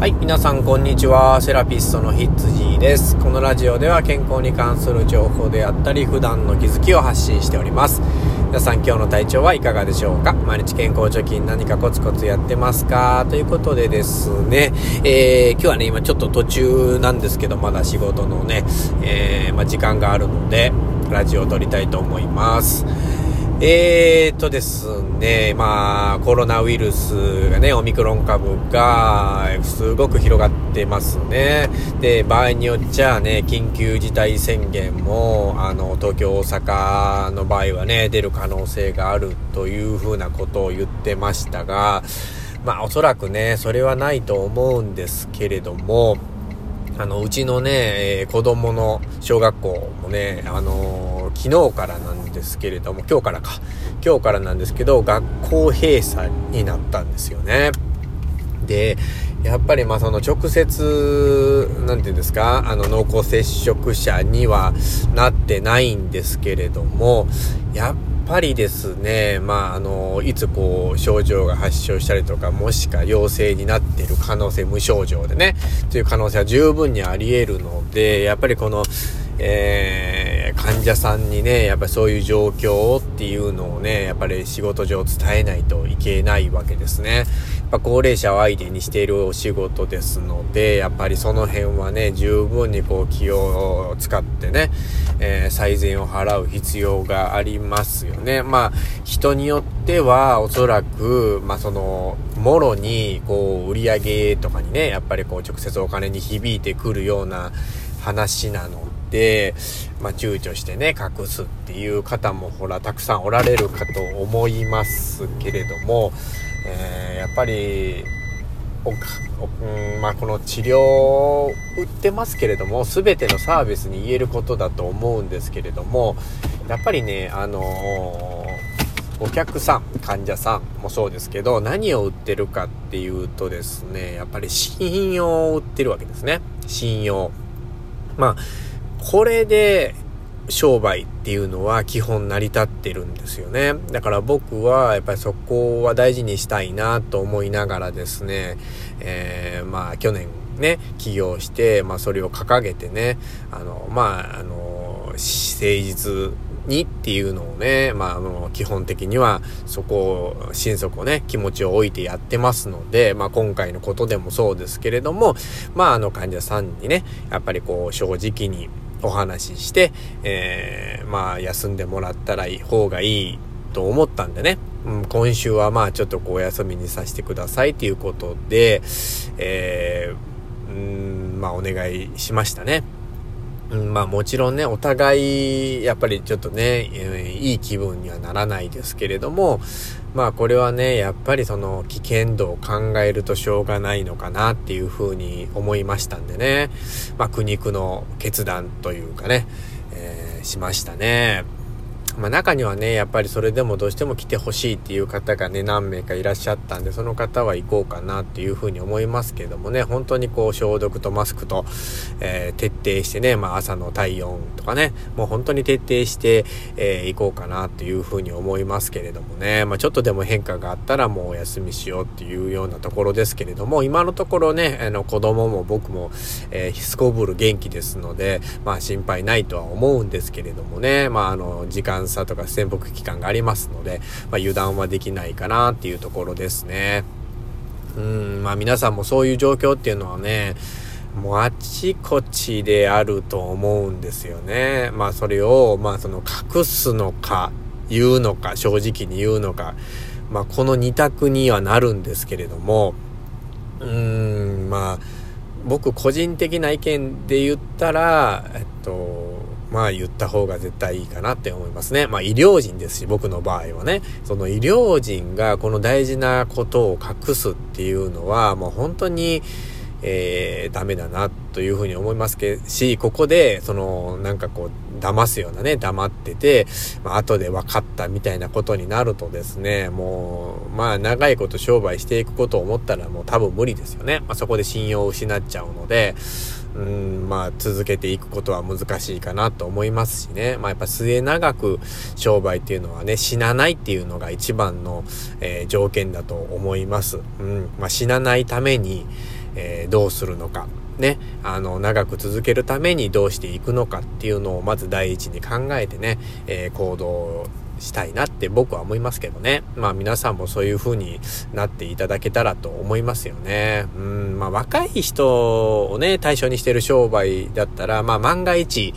はい、皆さんこんにちは。セラピストのヒッツジーです。このラジオでは健康に関する情報であったり、普段の気づきを発信しております。皆さん今日の体調はいかがでしょうか？毎日健康貯金何かコツコツやってますか？ということでですね、えー、今日はね、今ちょっと途中なんですけど、まだ仕事のね、えー、まあ、時間があるので、ラジオを撮りたいと思います。えーとですね、まあ、コロナウイルスがね、オミクロン株がすごく広がってますね。で、場合によっちゃね、緊急事態宣言も、あの、東京、大阪の場合はね、出る可能性があるというふうなことを言ってましたが、まあ、おそらくね、それはないと思うんですけれども、あの、うちのね、えー、子供の小学校もね、あのー、昨日からなんですけれども、今日からか。今日からなんですけど、学校閉鎖になったんですよね。で、やっぱりまあその直接、なんていうんですか、あの濃厚接触者にはなってないんですけれども、やっぱりですね、まあ、あの、いつこう、症状が発症したりとか、もしか陽性になってる可能性、無症状でね、という可能性は十分にあり得るので、やっぱりこの、えー、患者さんにね、やっぱそういう状況っていうのをね、やっぱり仕事上伝えないといけないわけですね。やっぱ高齢者を相手にしているお仕事ですので、やっぱりその辺はね、十分にこう気を使ってね、えー、最善を払う必要がありますよね。まあ、人によってはおそらく、まあその、もろに、こう、売り上げとかにね、やっぱりこう、直接お金に響いてくるような話なので、まあ、躊躇してね、隠すっていう方もほら、たくさんおられるかと思いますけれども、えー、やっぱり、おうんまあ、この治療を売ってますけれども全てのサービスに言えることだと思うんですけれどもやっぱりねあのー、お客さん患者さんもそうですけど何を売ってるかっていうとですねやっぱり信用を売ってるわけですね。信用。まあこれで商売っていうのは基本成り立ってるんですよね。だから僕はやっぱりそこは大事にしたいなと思いながらですね、えー、まあ去年ね、起業して、まあそれを掲げてね、あの、まあ、あの、誠実にっていうのをね、まあ、あの、基本的にはそこを、心底ね、気持ちを置いてやってますので、まあ今回のことでもそうですけれども、まああの患者さんにね、やっぱりこう正直に、お話しして、えー、まあ休んでもらったらいい方がいいと思ったんでね、うん、今週はまあちょっとお休みにさせてくださいっていうことで、えー、うん、まあお願いしましたね。うん、まあもちろんね、お互い、やっぱりちょっとね、いい気分にはならないですけれども、まあこれはね、やっぱりその危険度を考えるとしょうがないのかなっていうふうに思いましたんでね、まあ苦肉の決断というかね、えー、しましたね。まあ中にはね、やっぱりそれでもどうしても来てほしいっていう方がね、何名かいらっしゃったんで、その方は行こうかなっていうふうに思いますけどもね、本当にこう消毒とマスクと、えー、徹底してね、まあ朝の体温とかね、もう本当に徹底して、えー、行こうかなっていうふうに思いますけれどもね、まあちょっとでも変化があったらもうお休みしようっていうようなところですけれども、今のところね、あの子供も僕も、えー、すこぶる元気ですので、まあ心配ないとは思うんですけれどもね、まああの、時間差とか潜伏期間がありますので、まあ、油断はできないかなっていうところですね。うん、まあ皆さんもそういう状況っていうのはね、もうあちこちであると思うんですよね。まあそれを、まあその隠すのか、言うのか、正直に言うのか、まあこの二択にはなるんですけれども、うーん、まあ、僕個人的な意見で言ったら、えっと、まあ言った方が絶対いいかなって思いますね。まあ医療人ですし、僕の場合はね、その医療人がこの大事なことを隠すっていうのは、もう本当に、えー、ダメだなというふうに思いますけ、し、ここで、その、なんかこう、騙すようなね、黙ってて、まあ、後で分かったみたいなことになるとですね、もう、まあ、長いこと商売していくことを思ったらもう多分無理ですよね。まあ、そこで信用を失っちゃうので、うん、まあ続けていくことは難しいかなと思いますしね。まあやっぱ末長く商売っていうのはね、死なないっていうのが一番の、えー、条件だと思います。うん、まあ死なないために、えー、どうするのか、ね、あの、長く続けるためにどうしていくのかっていうのをまず第一に考えてね、えー、行動したいなって僕は思いますけどね。まあ皆さんもそういう風になっていただけたらと思いますよね。うん、まあ若い人をね、対象にしてる商売だったら、まあ万が一、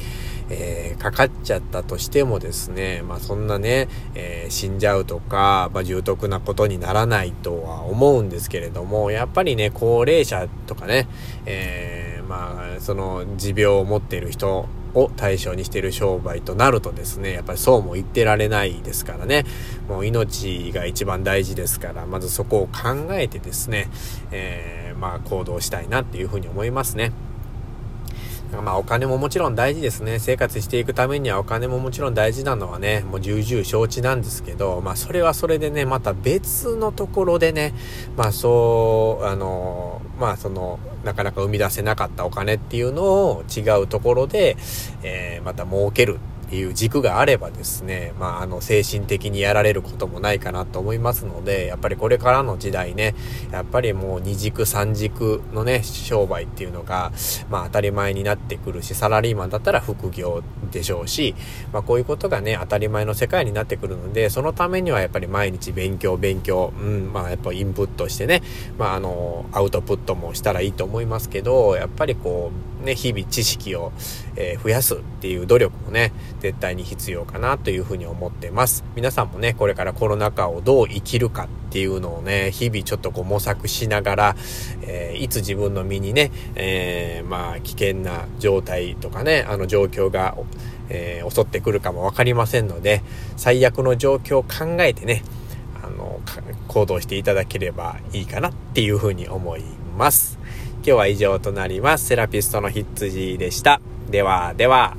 えー、かかっちゃったとしてもですね、まあそんなね、えー、死んじゃうとか、まあ重篤なことにならないとは思うんですけれども、やっぱりね、高齢者とかね、えー、まあその持病を持っている人を対象にしている商売となるとですね、やっぱりそうも言ってられないですからね、もう命が一番大事ですから、まずそこを考えてですね、えー、まあ行動したいなっていうふうに思いますね。まあお金ももちろん大事ですね。生活していくためにはお金ももちろん大事なのはね、もう重々承知なんですけど、まあそれはそれでね、また別のところでね、まあそう、あの、まあその、なかなか生み出せなかったお金っていうのを違うところで、えー、また儲ける。っていう軸があればですね、まあ、あの、精神的にやられることもないかなと思いますので、やっぱりこれからの時代ね、やっぱりもう二軸三軸のね、商売っていうのが、まあ、当たり前になってくるし、サラリーマンだったら副業でしょうし、まあ、こういうことがね、当たり前の世界になってくるので、そのためにはやっぱり毎日勉強、勉強、うん、まあ、やっぱインプットしてね、まあ、あの、アウトプットもしたらいいと思いますけど、やっぱりこう、ね、日々知識を、えー、増やすっていう努力もね、絶対に必要かなというふうに思ってます。皆さんもね、これからコロナ禍をどう生きるかっていうのをね、日々ちょっとこう模索しながら、えー、いつ自分の身にね、えー、まあ危険な状態とかね、あの状況が、え、襲ってくるかもわかりませんので、最悪の状況を考えてね、あの、行動していただければいいかなっていうふうに思います。今日は以上となります。セラピストのひつじでした。では、では。